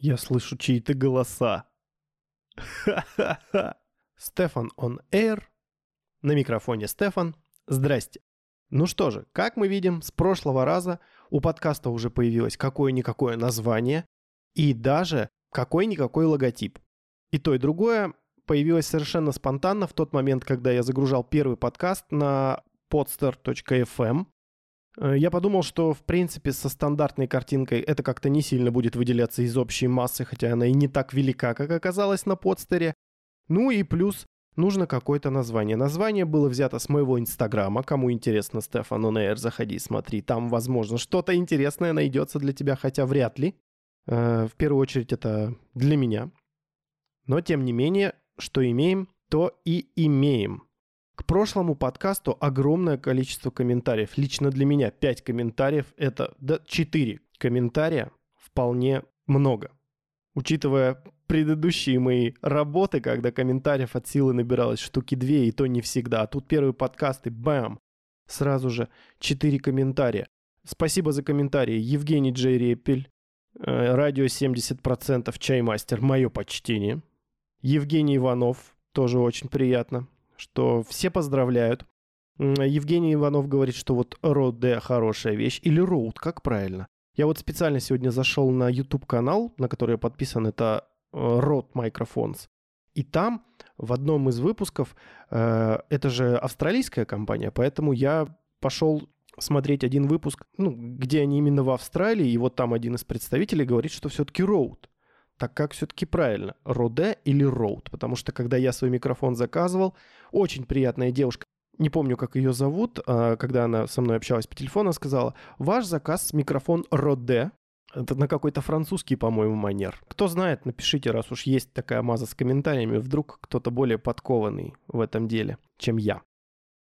Я слышу чьи-то голоса. Ха-ха-ха. Стефан on air. На микрофоне Стефан. Здрасте. Ну что же, как мы видим, с прошлого раза у подкаста уже появилось какое-никакое название и даже какой-никакой логотип. И то, и другое появилось совершенно спонтанно в тот момент, когда я загружал первый подкаст на podster.fm. Э, я подумал, что, в принципе, со стандартной картинкой это как-то не сильно будет выделяться из общей массы, хотя она и не так велика, как оказалось на подстере. Ну и плюс нужно какое-то название. Название было взято с моего инстаграма. Кому интересно, Стефан Онейр, заходи, смотри. Там, возможно, что-то интересное найдется для тебя, хотя вряд ли. Э, в первую очередь это для меня. Но, тем не менее, что имеем, то и имеем. К прошлому подкасту огромное количество комментариев. Лично для меня 5 комментариев – это да, 4 комментария вполне много. Учитывая предыдущие мои работы, когда комментариев от силы набиралось штуки две, и то не всегда. А тут первый подкаст, и бам! Сразу же 4 комментария. Спасибо за комментарии. Евгений Джей Репель, э, радио 70%, чаймастер, мое почтение. Евгений Иванов, тоже очень приятно что все поздравляют. Евгений Иванов говорит, что вот D хорошая вещь. Или Road, как правильно? Я вот специально сегодня зашел на YouTube-канал, на который я подписан, это э, Road Microphones. И там в одном из выпусков, э, это же австралийская компания, поэтому я пошел смотреть один выпуск, ну, где они именно в Австралии, и вот там один из представителей говорит, что все-таки Road так как все-таки правильно, Роде или Роуд? Потому что когда я свой микрофон заказывал, очень приятная девушка, не помню, как ее зовут, а, когда она со мной общалась по телефону, сказала, ваш заказ микрофон Роде, это на какой-то французский, по-моему, манер. Кто знает, напишите, раз уж есть такая маза с комментариями, вдруг кто-то более подкованный в этом деле, чем я.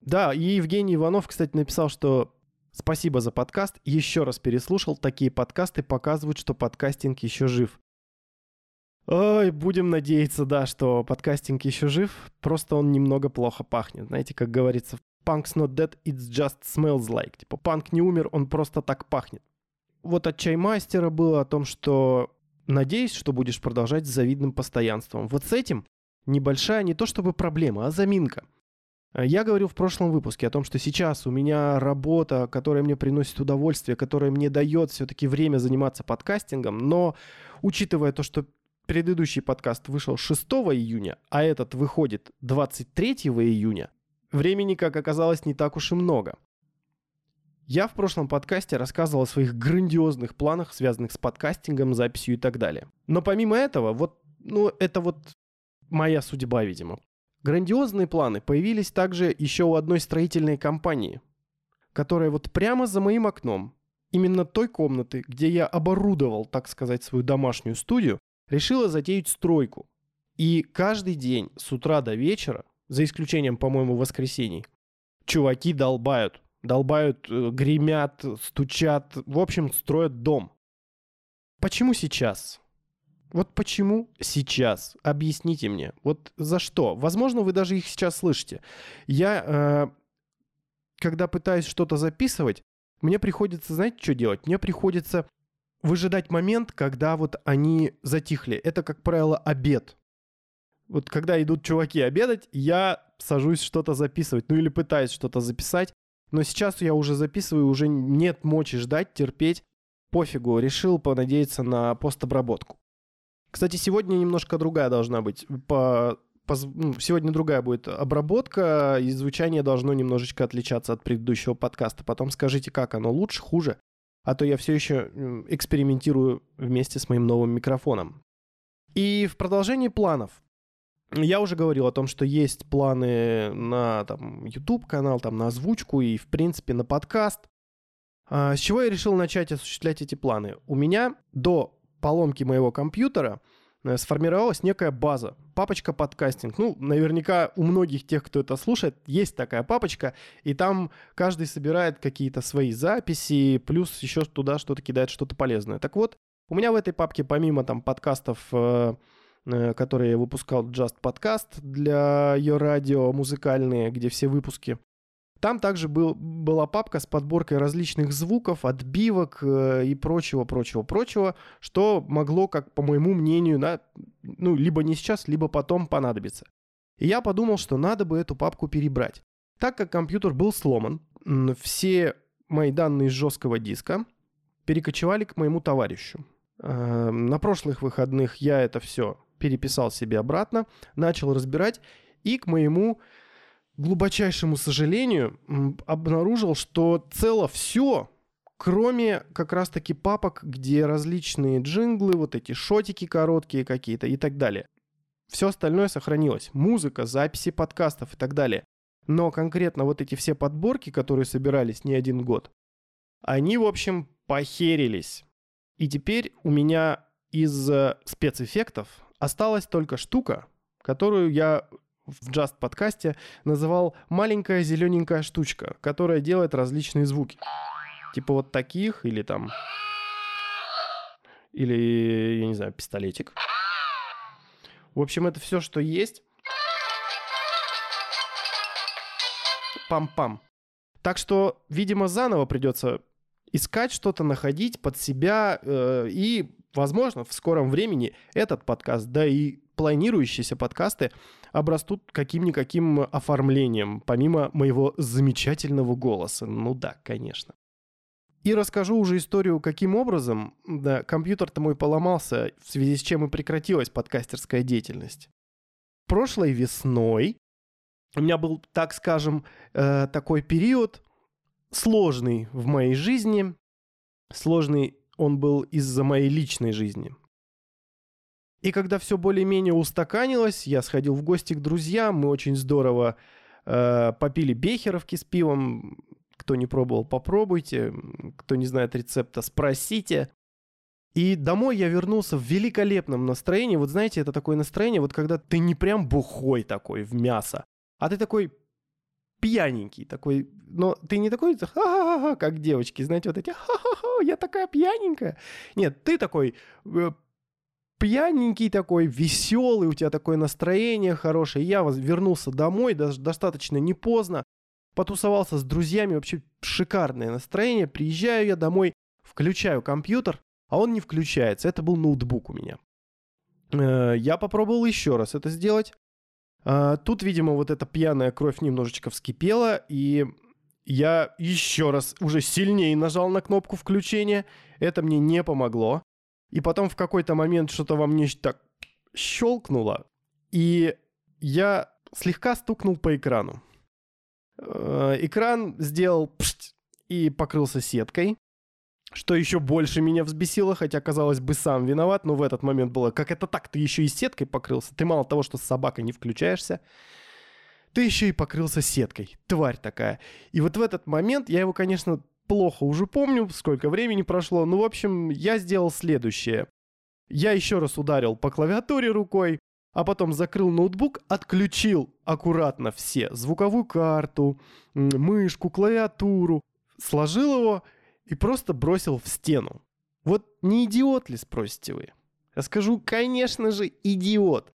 Да, и Евгений Иванов, кстати, написал, что спасибо за подкаст, еще раз переслушал, такие подкасты показывают, что подкастинг еще жив. Ой, будем надеяться, да, что подкастинг еще жив, просто он немного плохо пахнет. Знаете, как говорится, punk's not dead, it just smells like. Типа, панк не умер, он просто так пахнет. Вот от чаймастера было о том, что надеюсь, что будешь продолжать с завидным постоянством. Вот с этим небольшая не то чтобы проблема, а заминка. Я говорил в прошлом выпуске о том, что сейчас у меня работа, которая мне приносит удовольствие, которая мне дает все-таки время заниматься подкастингом, но учитывая то, что предыдущий подкаст вышел 6 июня, а этот выходит 23 июня, времени, как оказалось, не так уж и много. Я в прошлом подкасте рассказывал о своих грандиозных планах, связанных с подкастингом, записью и так далее. Но помимо этого, вот, ну, это вот моя судьба, видимо. Грандиозные планы появились также еще у одной строительной компании, которая вот прямо за моим окном, именно той комнаты, где я оборудовал, так сказать, свою домашнюю студию, решила затеять стройку. И каждый день с утра до вечера, за исключением, по-моему, воскресений, чуваки долбают. Долбают, э, гремят, стучат, в общем, строят дом. Почему сейчас? Вот почему сейчас? Объясните мне. Вот за что? Возможно, вы даже их сейчас слышите. Я, э, когда пытаюсь что-то записывать, мне приходится, знаете, что делать? Мне приходится выжидать момент, когда вот они затихли. Это, как правило, обед. Вот когда идут чуваки обедать, я сажусь что-то записывать, ну или пытаюсь что-то записать. Но сейчас я уже записываю, уже нет мочи ждать, терпеть. Пофигу, решил понадеяться на постобработку. Кстати, сегодня немножко другая должна быть. По, по, ну, сегодня другая будет обработка, и звучание должно немножечко отличаться от предыдущего подкаста. Потом скажите, как оно лучше, хуже а то я все еще экспериментирую вместе с моим новым микрофоном. И в продолжении планов. Я уже говорил о том, что есть планы на там, YouTube-канал, там, на озвучку и, в принципе, на подкаст. А, с чего я решил начать осуществлять эти планы? У меня до поломки моего компьютера – сформировалась некая база. Папочка подкастинг. Ну, наверняка у многих тех, кто это слушает, есть такая папочка, и там каждый собирает какие-то свои записи, плюс еще туда что-то кидает, что-то полезное. Так вот, у меня в этой папке, помимо там подкастов, э, э, которые выпускал Just Podcast для ее радио музыкальные, где все выпуски Там также был, была папка с подборкой различных звуков, отбивок э, и прочего, прочего, прочего, что могло, как по моему мнению, на, ну, либо не сейчас, либо потом понадобиться. И я подумал, что надо бы эту папку перебрать. Так как компьютер был сломан, все мои данные с жесткого диска перекочевали к моему товарищу. Э, на прошлых выходных я это все переписал себе обратно, начал разбирать, и к моему глубочайшему сожалению обнаружил, что цело все, кроме как раз-таки папок, где различные джинглы, вот эти шотики короткие какие-то и так далее. Все остальное сохранилось. Музыка, записи подкастов и так далее. Но конкретно вот эти все подборки, которые собирались не один год, они, в общем, похерились. И теперь у меня из э, спецэффектов осталась только штука, которую я в Just подкасте называл маленькая зелененькая штучка, которая делает различные звуки. Типа вот таких или там... Или, я не знаю, пистолетик. В общем, это все, что есть. Пам-пам. Так что, видимо, заново придется искать что-то, находить под себя. Э, и, возможно, в скором времени этот подкаст, да и планирующиеся подкасты обрастут каким-никаким оформлением, помимо моего замечательного голоса. Ну да, конечно. И расскажу уже историю, каким образом да, компьютер-то мой поломался, в связи с чем и прекратилась подкастерская деятельность. Прошлой весной у меня был, так скажем, э, такой период сложный в моей жизни. Сложный он был из-за моей личной жизни. И когда все более-менее устаканилось, я сходил в гости к друзьям, мы очень здорово э, попили бехеровки с пивом. Кто не пробовал, попробуйте. Кто не знает рецепта, спросите. И домой я вернулся в великолепном настроении. Вот знаете, это такое настроение, вот когда ты не прям бухой такой в мясо, а ты такой пьяненький такой, но ты не такой, как девочки, знаете, вот эти, я такая пьяненькая. Нет, ты такой э, пьяненький такой, веселый, у тебя такое настроение хорошее. Я вернулся домой, даже достаточно не поздно, потусовался с друзьями, вообще шикарное настроение. Приезжаю я домой, включаю компьютер, а он не включается. Это был ноутбук у меня. Э, я попробовал еще раз это сделать. А, тут, видимо, вот эта пьяная кровь немножечко вскипела, и я еще раз уже сильнее нажал на кнопку включения. Это мне не помогло. И потом в какой-то момент что-то во мне так щелкнуло, и я слегка стукнул по экрану. Э, экран сделал пшт и покрылся сеткой, что еще больше меня взбесило, хотя, казалось бы, сам виноват, но в этот момент было, как это так, ты еще и сеткой покрылся, ты мало того, что с собакой не включаешься, ты еще и покрылся сеткой, тварь такая. И вот в этот момент я его, конечно, плохо уже помню, сколько времени прошло. Ну, в общем, я сделал следующее. Я еще раз ударил по клавиатуре рукой, а потом закрыл ноутбук, отключил аккуратно все. Звуковую карту, мышку, клавиатуру. Сложил его и просто бросил в стену. Вот не идиот ли, спросите вы? Я скажу, конечно же, идиот.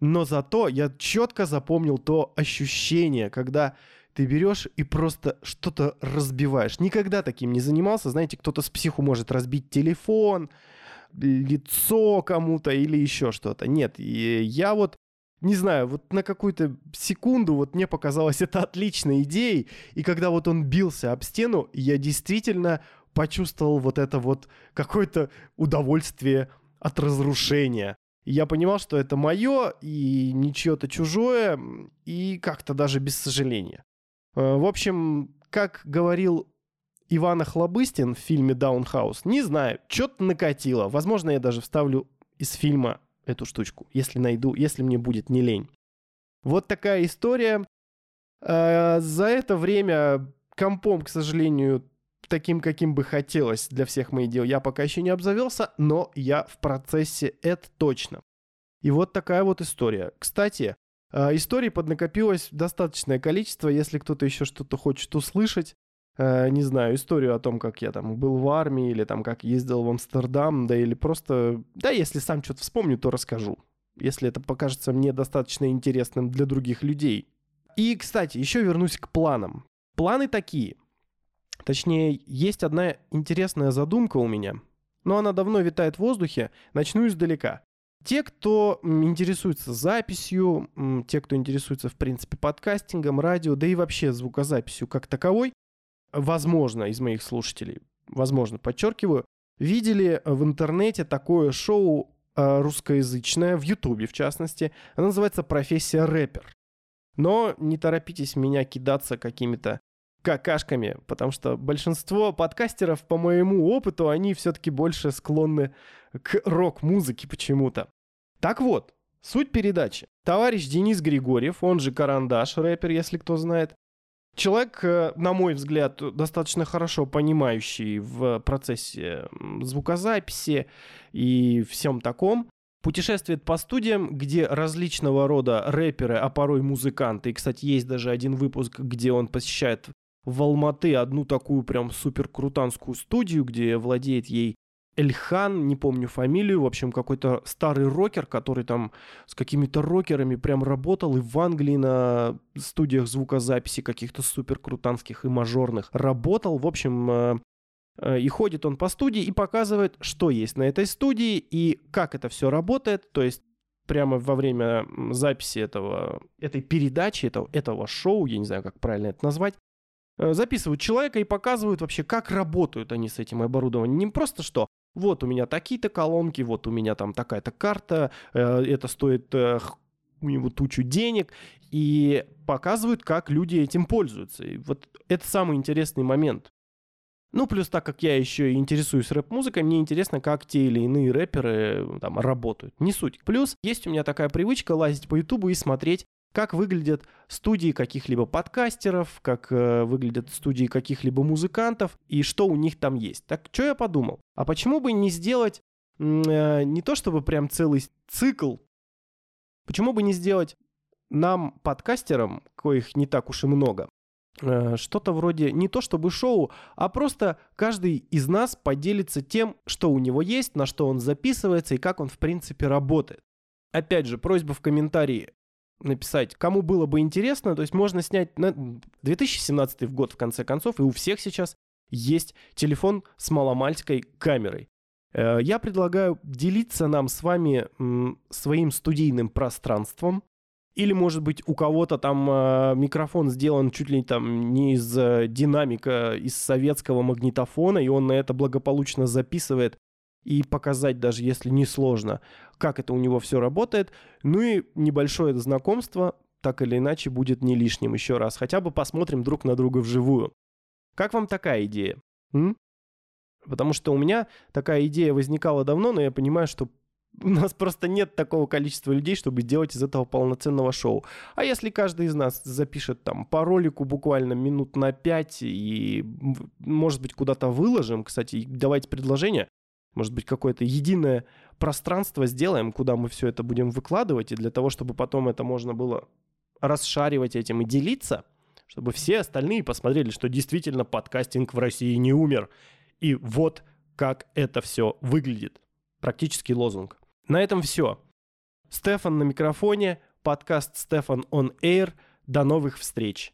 Но зато я четко запомнил то ощущение, когда ты берешь и просто что-то разбиваешь. Никогда таким не занимался. Знаете, кто-то с психу может разбить телефон, лицо кому-то или еще что-то. Нет, я вот не знаю, вот на какую-то секунду вот мне показалось это отличной идеей, и когда вот он бился об стену, я действительно почувствовал вот это вот какое-то удовольствие от разрушения. я понимал, что это мое и не чье-то чужое, и как-то даже без сожаления. Э, в общем, как говорил Иван Охлобыстин в фильме «Даунхаус», не знаю, что-то накатило. Возможно, я даже вставлю из фильма эту штучку, если найду, если мне будет не лень. Вот такая история. Э, за это время компом, к сожалению, таким, каким бы хотелось для всех моих дел, я пока еще не обзавелся, но я в процессе, это точно. И вот такая вот история. Кстати, историй поднакопилось достаточное количество. Если кто-то еще что-то хочет услышать, а, не знаю, историю о том, как я там был в армии, или там как ездил в Амстердам, да или просто... Да, если сам что-то вспомню, то расскажу. Если это покажется мне достаточно интересным для других людей. И, кстати, еще вернусь к планам. Планы такие. Точнее, есть одна интересная задумка у меня, но она давно витает в воздухе. Начну издалека. Те, кто интересуется записью, те, кто интересуется, в принципе, подкастингом, радио, да и вообще звукозаписью как таковой, возможно, из моих слушателей, возможно, подчеркиваю, видели в интернете такое шоу э, русскоязычное, в Ютубе в частности. Оно называется «Профессия рэпер». Но не торопитесь меня кидаться какими-то какашками, потому что большинство подкастеров, по моему опыту, они все-таки больше склонны к рок-музыке почему-то. Так вот, суть передачи. Товарищ Денис Григорьев, он же Карандаш, рэпер, если кто знает, Человек, э, на мой взгляд, достаточно хорошо понимающий в процессе звукозаписи и всем таком, путешествует по студиям, где различного рода рэперы, а порой музыканты. И, кстати, есть даже один выпуск, где он посещает в Алматы одну такую прям супер крутанскую студию, где владеет ей Эльхан, не помню фамилию, в общем, какой-то старый рокер, который там с какими-то рокерами прям работал и в Англии на студиях звукозаписи каких-то супер крутанских и мажорных работал. В общем, э, э, и ходит он по студии и показывает, что есть на этой студии и как это все работает. То есть прямо во время записи этого, этой передачи, этого, этого шоу, я не знаю, как правильно это назвать, э, записывают человека и показывают вообще, как работают они с этим оборудованием. Не просто что, вот у меня такие-то колонки, вот у меня там такая-то карта, э, это стоит э, у него тучу денег, и показывают, как люди этим пользуются. И вот это самый интересный момент. Ну, плюс так как я еще и интересуюсь рэп-музыкой, мне интересно, как те или иные рэперы там работают. Не суть. Плюс есть у меня такая привычка лазить по Ютубу и смотреть как выглядят студии каких-либо подкастеров, как э, выглядят студии каких-либо музыкантов и что у них там есть. Так что я подумал? А почему бы не сделать э, не то чтобы прям целый цикл, почему бы не сделать нам, подкастерам, коих не так уж и много, э, что-то вроде не то чтобы шоу, а просто каждый из нас поделится тем, что у него есть, на что он записывается и как он в принципе работает. Опять же, просьба в комментарии написать, кому было бы интересно. То есть можно снять на 2017 год, в конце концов, и у всех сейчас есть телефон с маломальской камерой. Э, я предлагаю делиться нам с вами своим студийным пространством. Или, может быть, у кого-то там э, микрофон сделан чуть ли там не из э, динамика, из советского магнитофона, и он на это благополучно записывает и показать, даже если не сложно, как это у него все работает. Ну и небольшое знакомство так или иначе будет не лишним еще раз. Хотя бы посмотрим друг на друга вживую. Как вам такая идея? М? Потому что у меня такая идея возникала давно, но я понимаю, что у нас просто нет такого количества людей, чтобы сделать из этого полноценного шоу. А если каждый из нас запишет там по ролику буквально минут на 5 и, может быть, куда-то выложим, кстати, давайте предложение, может быть, какое-то единое пространство сделаем, куда мы все это будем выкладывать, и для того, чтобы потом это можно было расшаривать этим и делиться, чтобы все остальные посмотрели, что действительно подкастинг в России не умер. И вот как это все выглядит. Практически лозунг. На этом все. Стефан на микрофоне, подкаст Стефан on Air. До новых встреч.